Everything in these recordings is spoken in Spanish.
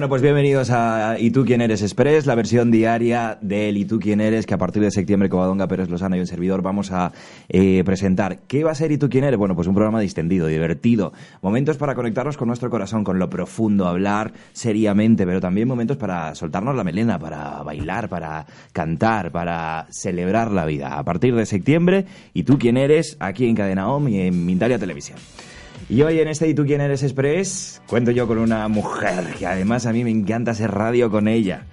Bueno, pues bienvenidos a ¿Y tú quién eres Express? La versión diaria del ¿Y tú quién eres? Que a partir de septiembre, Covadonga, Pérez Lozano y un servidor vamos a eh, presentar. ¿Qué va a ser ¿Y tú quién eres? Bueno, pues un programa distendido, divertido. Momentos para conectarnos con nuestro corazón, con lo profundo, hablar seriamente, pero también momentos para soltarnos la melena, para bailar, para cantar, para celebrar la vida. A partir de septiembre, ¿Y tú quién eres? Aquí en Cadena OM y en Mindalia Televisión. Y hoy en este ¿Y tú quién eres Express? Cuento yo con una mujer que además a mí me encanta hacer radio con ella.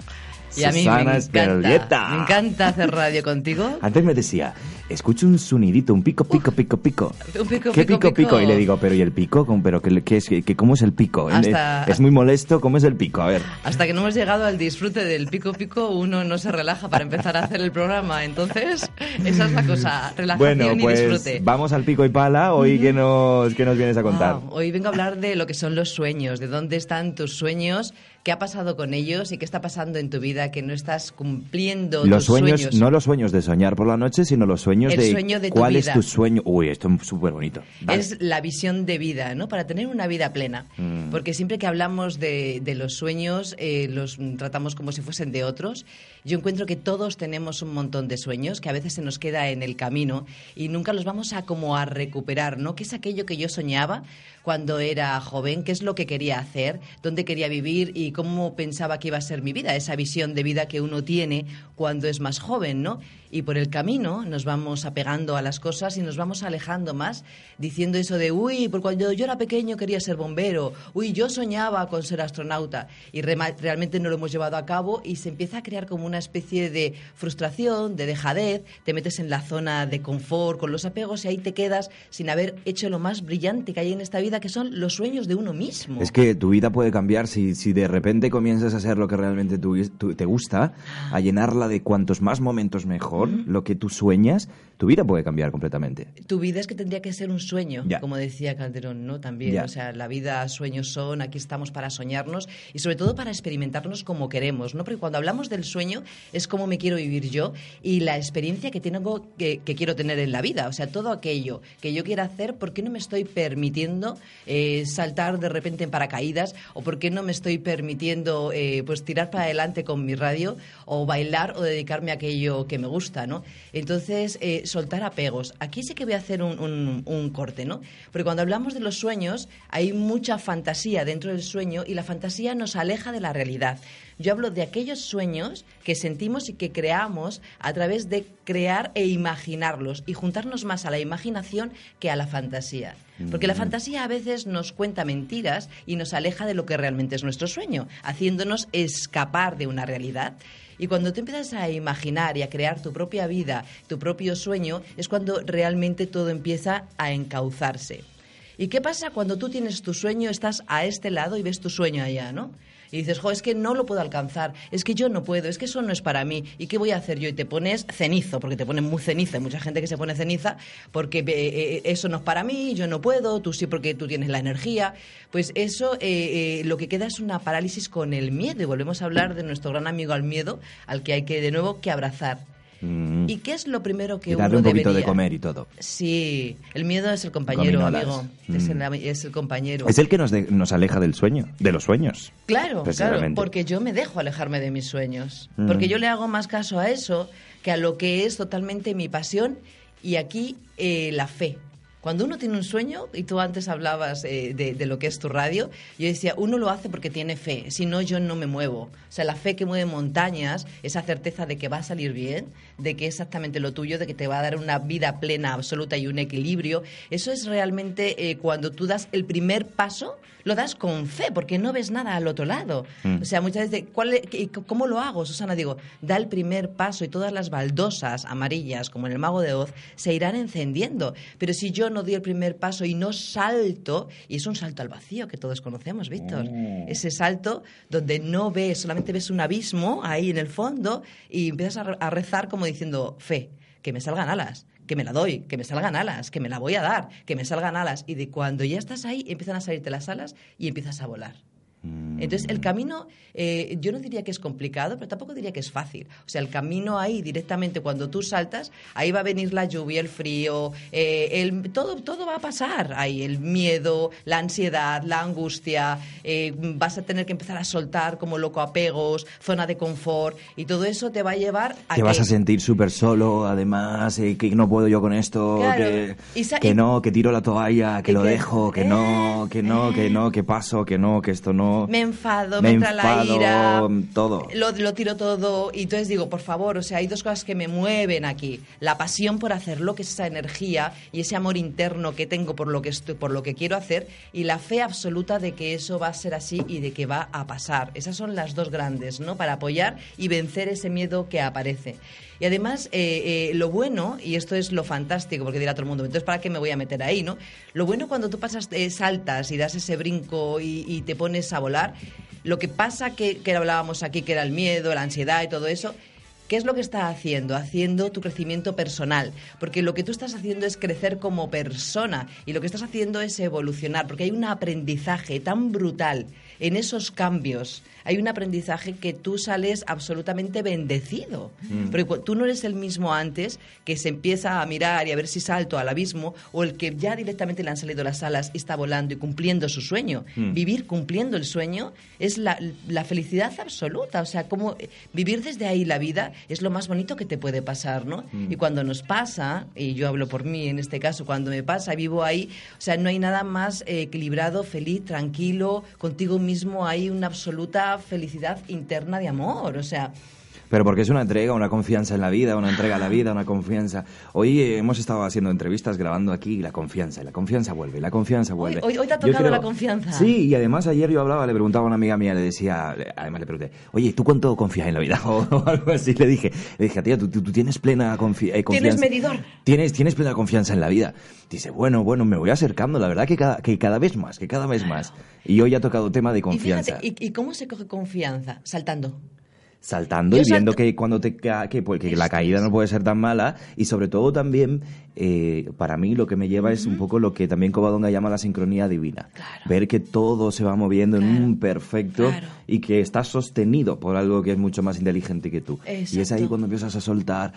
Y a mí me encanta, me encanta hacer radio contigo. Antes me decía, escucho un sonidito, un pico, pico, pico, pico. Un pico, ¿Qué pico, pico, pico? Y le digo, pero ¿y el pico? ¿Cómo- ¿Pero qué, qué es, qué- cómo es el pico? Hasta- Es muy molesto, ¿cómo es el pico? A ver. Hasta que no hemos llegado al disfrute del pico pico, uno no se relaja para empezar a hacer el programa. Entonces, esa es la cosa, relajación Bueno, y pues disfrute. vamos al pico y pala. Hoy, ¿qué nos, qué nos vienes a contar? Wow, Hoy vengo a hablar de lo que son los sueños, de dónde están tus sueños, qué ha pasado con ellos y qué está pasando en tu vida que no estás cumpliendo Los tus sueños, no los sueños de soñar por la noche, sino los sueños El de, sueño de tu cuál es vida. tu sueño. Uy, esto es súper bonito. Vale. Es la visión de vida, ¿no? Para tener una vida plena. Mm. Porque siempre que hablamos de, de los sueños, eh, los tratamos como si fuesen de otros. Yo encuentro que todos tenemos un montón de sueños que a veces se nos queda en el camino y nunca los vamos a como a recuperar, ¿no? ¿Qué es aquello que yo soñaba cuando era joven? ¿Qué es lo que quería hacer? ¿Dónde quería vivir? ¿Y cómo pensaba que iba a ser mi vida? Esa visión de vida que uno tiene cuando es más joven, ¿no? Y por el camino nos vamos apegando a las cosas y nos vamos alejando más, diciendo eso de, uy, por cuando yo era pequeño quería ser bombero, uy, yo soñaba con ser astronauta. Y rema- realmente no lo hemos llevado a cabo y se empieza a crear como una especie de frustración, de dejadez, te metes en la zona de confort con los apegos y ahí te quedas sin haber hecho lo más brillante que hay en esta vida, que son los sueños de uno mismo. Es que tu vida puede cambiar si, si de repente comienzas a hacer lo que realmente tú- tú- te gusta, a llenarla de cuantos más momentos mejor, lo que tú sueñas, tu vida puede cambiar completamente. Tu vida es que tendría que ser un sueño, Ya. como decía Calderón, ¿no? También, Ya. o sea, la vida sueños son, aquí estamos para soñarnos y sobre todo para experimentarnos como queremos, ¿no? Porque cuando hablamos del sueño es cómo me quiero vivir yo y la experiencia que tengo que, que quiero tener en la vida, o sea, todo aquello que yo quiera hacer, ¿por qué no me estoy permitiendo eh, saltar de repente en paracaídas o por qué no me estoy permitiendo eh, pues tirar para adelante con mi radio o bailar o dedicarme a aquello que me gusta, ¿no? Entonces, eh, soltar apegos. Aquí sí que voy a hacer un, corte, ¿no? Porque cuando hablamos de los sueños, hay mucha fantasía dentro del sueño y la fantasía nos aleja de la realidad. Yo hablo de aquellos sueños que sentimos y que creamos a través de crear e imaginarlos y juntarnos más a la imaginación que a la fantasía. Porque la fantasía a veces nos cuenta mentiras y nos aleja de lo que realmente es nuestro sueño, haciéndonos escapar de una realidad. Y cuando tú empiezas a imaginar y a crear tu propia vida, tu propio sueño, es cuando realmente todo empieza a encauzarse. ¿Y qué pasa cuando tú tienes tu sueño, estás a este lado y ves tu sueño allá, ¿no? Y dices, jo, es que no lo puedo alcanzar, es que yo no puedo, es que eso no es para mí, ¿y qué voy a hacer yo? Y te pones cenizo, porque te ponen muy ceniza, hay mucha gente que se pone ceniza porque eh, eh, eso no es para mí, yo no puedo, tú sí porque tú tienes la energía. Pues eso eh, eh, lo que queda es una parálisis con el miedo, y volvemos a hablar de nuestro gran amigo al miedo, al que hay que de nuevo que abrazar. Mm. ¿Y qué es lo primero que y darle uno un poquito debería? de comer y todo. Sí, el miedo es el compañero, amigo. Es, Mm. el, es el compañero. Es el que nos, de- nos aleja del sueño, de los sueños. Claro, claro, porque yo me dejo alejarme de mis sueños. Mm. Porque yo le hago más caso a eso que a lo que es totalmente mi pasión y aquí eh, la fe. Cuando uno tiene un sueño, y tú antes hablabas eh, de, de lo que es tu radio, yo decía, uno lo hace porque tiene fe, si no yo no me muevo. O sea, la fe que mueve montañas, esa certeza de que va a salir bien, de que es exactamente lo tuyo, de que te va a dar una vida plena, absoluta y un equilibrio, eso es realmente eh, cuando tú das el primer paso, lo das con fe, porque no ves nada al otro lado. Mm. O sea, muchas veces, ¿cuál qué- ¿cómo lo hago, Susana? Digo, da el primer paso y todas las baldosas amarillas, como en el Mago de Oz, se irán encendiendo. Pero si yo no doy el primer paso y no salto, y es un salto al vacío que todos conocemos, Víctor, Oh. ese salto donde no ves, solamente ves un abismo ahí en el fondo y empiezas a rezar como diciendo, fe, que me salgan alas, que me la doy, que me salgan alas, que me la voy a dar, que me salgan alas. Y de cuando ya estás ahí, empiezan a salirte las alas y empiezas a volar. Mm. Entonces, el camino, eh, yo no diría que es complicado, pero tampoco diría que es fácil. O sea, el camino ahí directamente, cuando tú saltas, ahí va a venir la lluvia, el frío, eh, el, todo, todo va a pasar ahí. El miedo, la ansiedad, la angustia, eh, vas a tener que empezar a soltar como loco apegos, zona de confort, y todo eso te va a llevar a Te vas que- a sentir súper solo, además, eh, que no puedo yo con esto, Claro. que, no, que tiro la toalla, que lo que- dejo, que no, que no, que no, que paso, que no, que esto no. Me enfado, Me entra la ira. todo. Lo, lo tiro todo. Y entonces digo, por favor, o sea, hay dos cosas que me mueven aquí. La pasión por hacerlo, que es esa energía y ese amor interno que tengo por lo que, estoy, por lo que quiero hacer. Y la fe absoluta de que eso va a ser así y de que va a pasar. Esas son las dos grandes, ¿no? Para apoyar y vencer ese miedo que aparece. Y además, eh, eh, lo bueno, y esto es lo fantástico, porque dirá todo el mundo, entonces, ¿para qué me voy a meter ahí, no? Lo bueno cuando tú pasas, eh, saltas y das ese brinco y, y te pones a volar, lo que pasa que, que hablábamos aquí, que era el miedo, la ansiedad y todo eso, ¿Qué es lo que está haciendo? Haciendo tu crecimiento personal. Porque lo que tú estás haciendo es crecer como persona y lo que estás haciendo es evolucionar. Porque hay un aprendizaje tan brutal en esos cambios. Hay un aprendizaje que tú sales absolutamente bendecido. Porque cu- tú no eres el mismo antes que se empieza a mirar y a ver si salto al abismo o el que ya directamente le han salido las alas y está volando y cumpliendo su sueño. Vivir cumpliendo el sueño es la, la felicidad absoluta. O sea, como eh, vivir desde ahí la vida es lo más bonito que te puede pasar, ¿no? Y cuando nos pasa, y yo hablo por mí en este caso, cuando me pasa, vivo ahí, o sea, no hay nada más eh, equilibrado, feliz, tranquilo, contigo mismo hay una absoluta felicidad interna de amor. O sea, Pero porque es una entrega, una confianza en la vida, una entrega a la vida, una confianza. Hoy eh, hemos estado haciendo entrevistas grabando aquí y la confianza, y la confianza vuelve, y la confianza vuelve. hoy- hoy te ha tocado la confianza. Sí, y además ayer yo hablaba, le preguntaba a una amiga mía, le decía, además le pregunté, oye, ¿tú cuánto confías en la vida? O, o algo así, le dije, le dije, tía, ¿tú, tú, tú tienes plena confi- eh, confianza. medidor? Tienes, tienes plena confianza en la vida. Dice, bueno, bueno, me voy acercando, la verdad que cada, que cada vez más, que cada vez más. Y hoy ha tocado tema de y confianza. fíjate, ¿y, y cómo se coge confianza? Saltando. Saltando Yo y viendo salto- que cuando te ca- que, pues, que la caída no puede ser tan mala y sobre todo también eh, para mí lo que me lleva es un poco lo que también Covadonga llama la sincronía divina Claro. ver que todo se va moviendo en Claro. un perfecto Claro. y que está sostenido por algo que es mucho más inteligente que tú y es ahí Exacto. cuando empiezas a soltar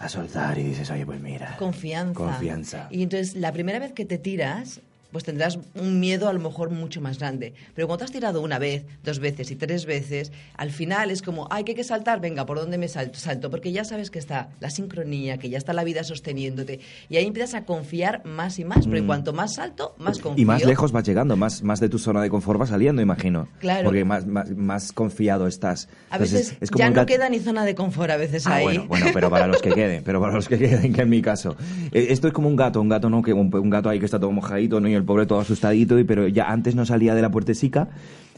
a soltar y dices oye pues mira Confianza. confianza Y entonces, la primera vez que te tiras, pues tendrás un miedo a lo mejor mucho más grande. Pero cuando te has tirado una vez, dos veces y tres veces, al final es como, ay, que hay que saltar, venga, ¿por dónde me salto? salto? Porque ya sabes que está la sincronía, que ya está la vida sosteniéndote. Y ahí empiezas a confiar más y más, porque cuanto más salto, más confío. Mm. y más lejos vas llegando, más, más de tu zona de confort vas saliendo, imagino. Claro. Porque más, más, más confiado estás. A Entonces, veces es como ya no queda ni zona de confort a veces Ah, ahí. bueno, bueno, pero para los que queden, pero para los que queden, que en mi caso. Eh, Esto es como un gato, un gato, ¿no? Que un, un gato ahí que está todo mojadito, ¿no? El pobre todo asustadito, y, pero ya antes no salía de la puertecica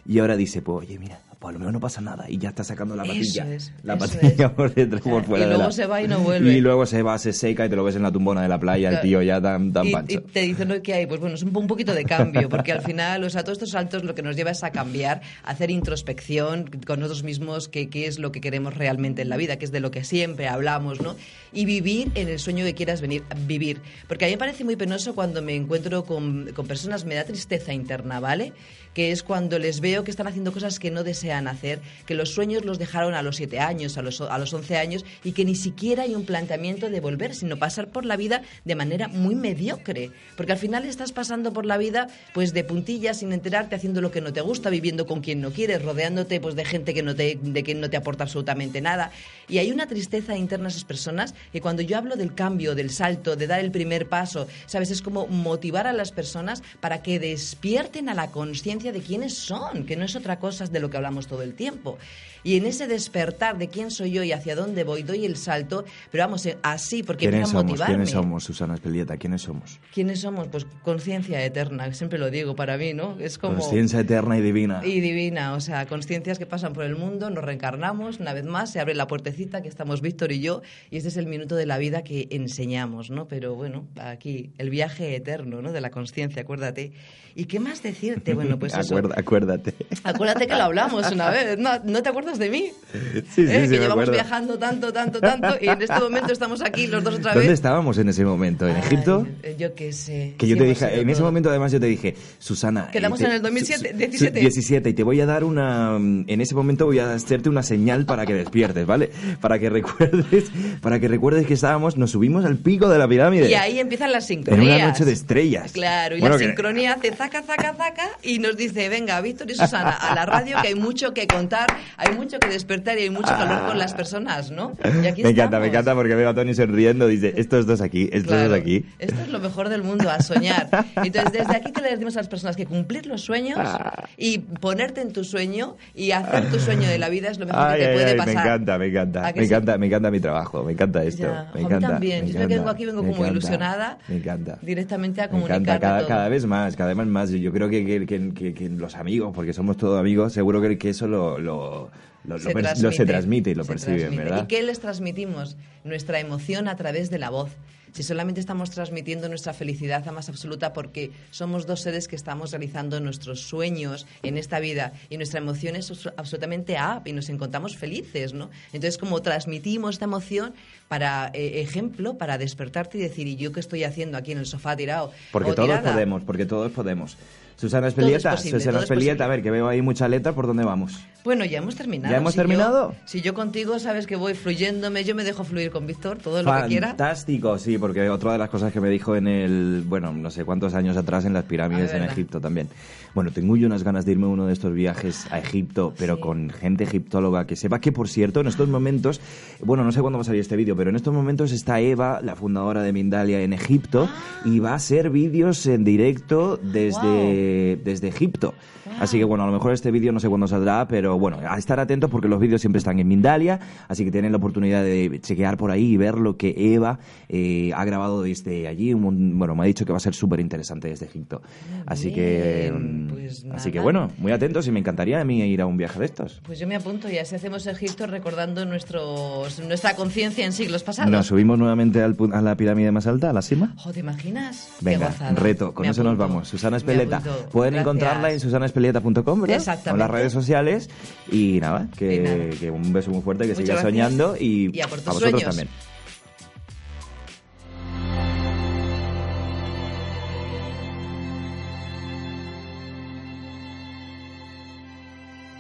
y ahora dice, pues oye, mira, pues a lo mejor no pasa nada y ya está sacando la patilla. es, la patilla es. por dentro, por fuera y de luego la- se va y no vuelve. Y luego se va, se seca y te lo ves en la tumbona de la playa, el tío ya tan, tan y, pancho. y te dicen ¿no? que hay, pues bueno, es un, un poquito de cambio, porque al final, o sea, todos estos saltos lo que nos lleva es a cambiar, a hacer introspección con nosotros mismos, que qué es lo que queremos realmente en la vida, que es de lo que siempre hablamos, ¿no? Y vivir en el sueño que quieras venir, vivir. Porque a mí me parece muy penoso cuando me encuentro con, con personas, me da tristeza interna, ¿vale? Que es cuando les veo que están haciendo cosas que no a nacer, que los sueños los dejaron a los 7 años, a los, a los 11 años, y que ni siquiera hay un planteamiento de volver, sino pasar por la vida de manera muy mediocre. Porque al final estás pasando por la vida pues de puntillas, sin enterarte, haciendo lo que no te gusta, viviendo con quien no quieres, rodeándote pues de gente que no te, de quien no te aporta absolutamente nada. Y hay una tristeza interna en esas personas que cuando yo hablo del cambio, del salto, de dar el primer paso, ¿sabes? Es como motivar a las personas para que despierten a la conciencia de quiénes son, que no es otra cosa de lo que hablamos todo el tiempo. Y en ese despertar de quién soy yo y hacia dónde voy, doy el salto, pero vamos, eh, así, porque ¿Quiénes empieza a motivarme. ¿Quiénes somos, Susana Espelieta? ¿Quiénes somos? ¿Quiénes somos? Pues conciencia eterna, siempre lo digo para mí, ¿no? Es como... Conciencia eterna y divina. Y divina, o sea, conciencias que pasan por el mundo, nos reencarnamos, una vez más, se abre la puertecita, que estamos Víctor y yo, y este es el minuto de la vida que enseñamos, ¿no? Pero bueno, aquí, el viaje eterno, ¿no? De la conciencia, acuérdate. ¿Y qué más decirte? Bueno, pues eso. Acuerda- acuérdate. Acuérdate que lo hablamos una vez, ¿no, ¿no te acuerdas de mí? Sí, sí, ¿Eh? sí, que llevamos acuerdo. viajando tanto, tanto, tanto, y en este momento estamos aquí los dos otra ¿Dónde vez. estábamos en ese momento? ¿En Ay, Egipto? eh, yo qué sé. Que yo Sí, te dije, en ese todo. momento además yo te dije, Susana... eh, Quedamos te- en el 2007, su- su- 17. 17, y te voy a dar una... En ese momento voy a hacerte una señal para que despiertes, ¿vale? Para que recuerdes, para que recuerdes que estábamos, nos subimos al pico de la pirámide. Y ahí empiezan las En sincronías. una noche de estrellas. Claro, y Bueno, la que- sincronía hace zaca, zaca, zaca y nos dice, venga, Víctor y Susana, a la radio que hay mucho que contar, hay mucho que despertar y hay mucho hablar con las personas, ¿no? Y aquí Me encanta, me estamos. encanta porque veo a Tony sonriendo, dice, estos dos aquí, estos Claro, dos aquí. Esto es lo mejor del mundo, a soñar. Entonces, desde aquí que le decimos a las personas que cumplir los sueños y ponerte en tu sueño y hacer tu sueño de la vida es lo mejor Ay, que te ay, puede ay, pasar. me encanta, me encanta, ¿A que me sí? encanta, me encanta mi trabajo, me encanta esto, Ya, me a mí encanta. también. me Yo encanta, vengo aquí vengo como encanta, ilusionada Me encanta. directamente a comunicar cada, todo. cada vez más, cada vez más. Yo creo que, que- que- que los amigos, porque somos todos amigos, seguro que, que eso lo, lo, lo, se, lo se transmite y lo perciben, transmite. ¿verdad? ¿Y qué les transmitimos? Nuestra emoción a través de la voz. Si solamente estamos transmitiendo nuestra felicidad a más absoluta porque somos dos seres que estamos realizando nuestros sueños en esta vida y nuestra emoción es abs- absolutamente up y nos encontramos felices, ¿no? Entonces, como transmitimos esta emoción para eh, ejemplo, para despertarte y decir, ¿y yo qué estoy haciendo aquí en el sofá tirado? Porque o todos tirada? podemos, porque todos podemos. Susana es Espelieta, posible, Susana es Espelieta, a ver, que veo ahí mucha letra, ¿por dónde vamos? Bueno, ya hemos terminado. ¿Ya hemos Si yo- terminado? si yo contigo sabes que voy fluyéndome, yo me dejo fluir con Víctor, todo lo que quiera. Fantástico, sí, porque otra de las cosas que me dijo en el, bueno, no sé cuántos años atrás en las pirámides Ah, en. Egipto también. Bueno, tengo yo unas ganas de irme a uno de estos viajes a Egipto, pero Sí. con gente egiptóloga que sepa que, por cierto, en estos momentos, bueno, no sé cuándo va a salir este vídeo, pero en estos momentos está Eva, la fundadora de Mindalia en Egipto, Ah. y va a hacer vídeos en directo desde, desde Egipto. Así que bueno, a lo mejor este vídeo no sé cuándo saldrá, pero bueno, a estar atentos porque los vídeos siempre están en Mindalia, así que tienen la oportunidad de chequear por ahí y ver lo que Eva eh, ha grabado desde allí. Un- bueno, me ha dicho que va a ser súper interesante desde Egipto. Así que, mm, pues así que bueno, muy atentos y me encantaría a mí ir a un viaje de estos. Pues yo me apunto y así hacemos Egipto recordando nuestros, nuestra conciencia en siglos pasados. Nos subimos nuevamente al a la pirámide más alta, a la cima. Jo, ¿te imaginas? Venga, reto, con Me eso nos vamos. Susana Espeleta. Pueden Gracias. encontrarla en susanaespeleta.com, ¿verdad? Exactamente. Con las redes sociales. Y nada, que, Y nada. que un beso muy fuerte, que Muchas sigas gracias. soñando y, Y a por tus vosotros sueños. también.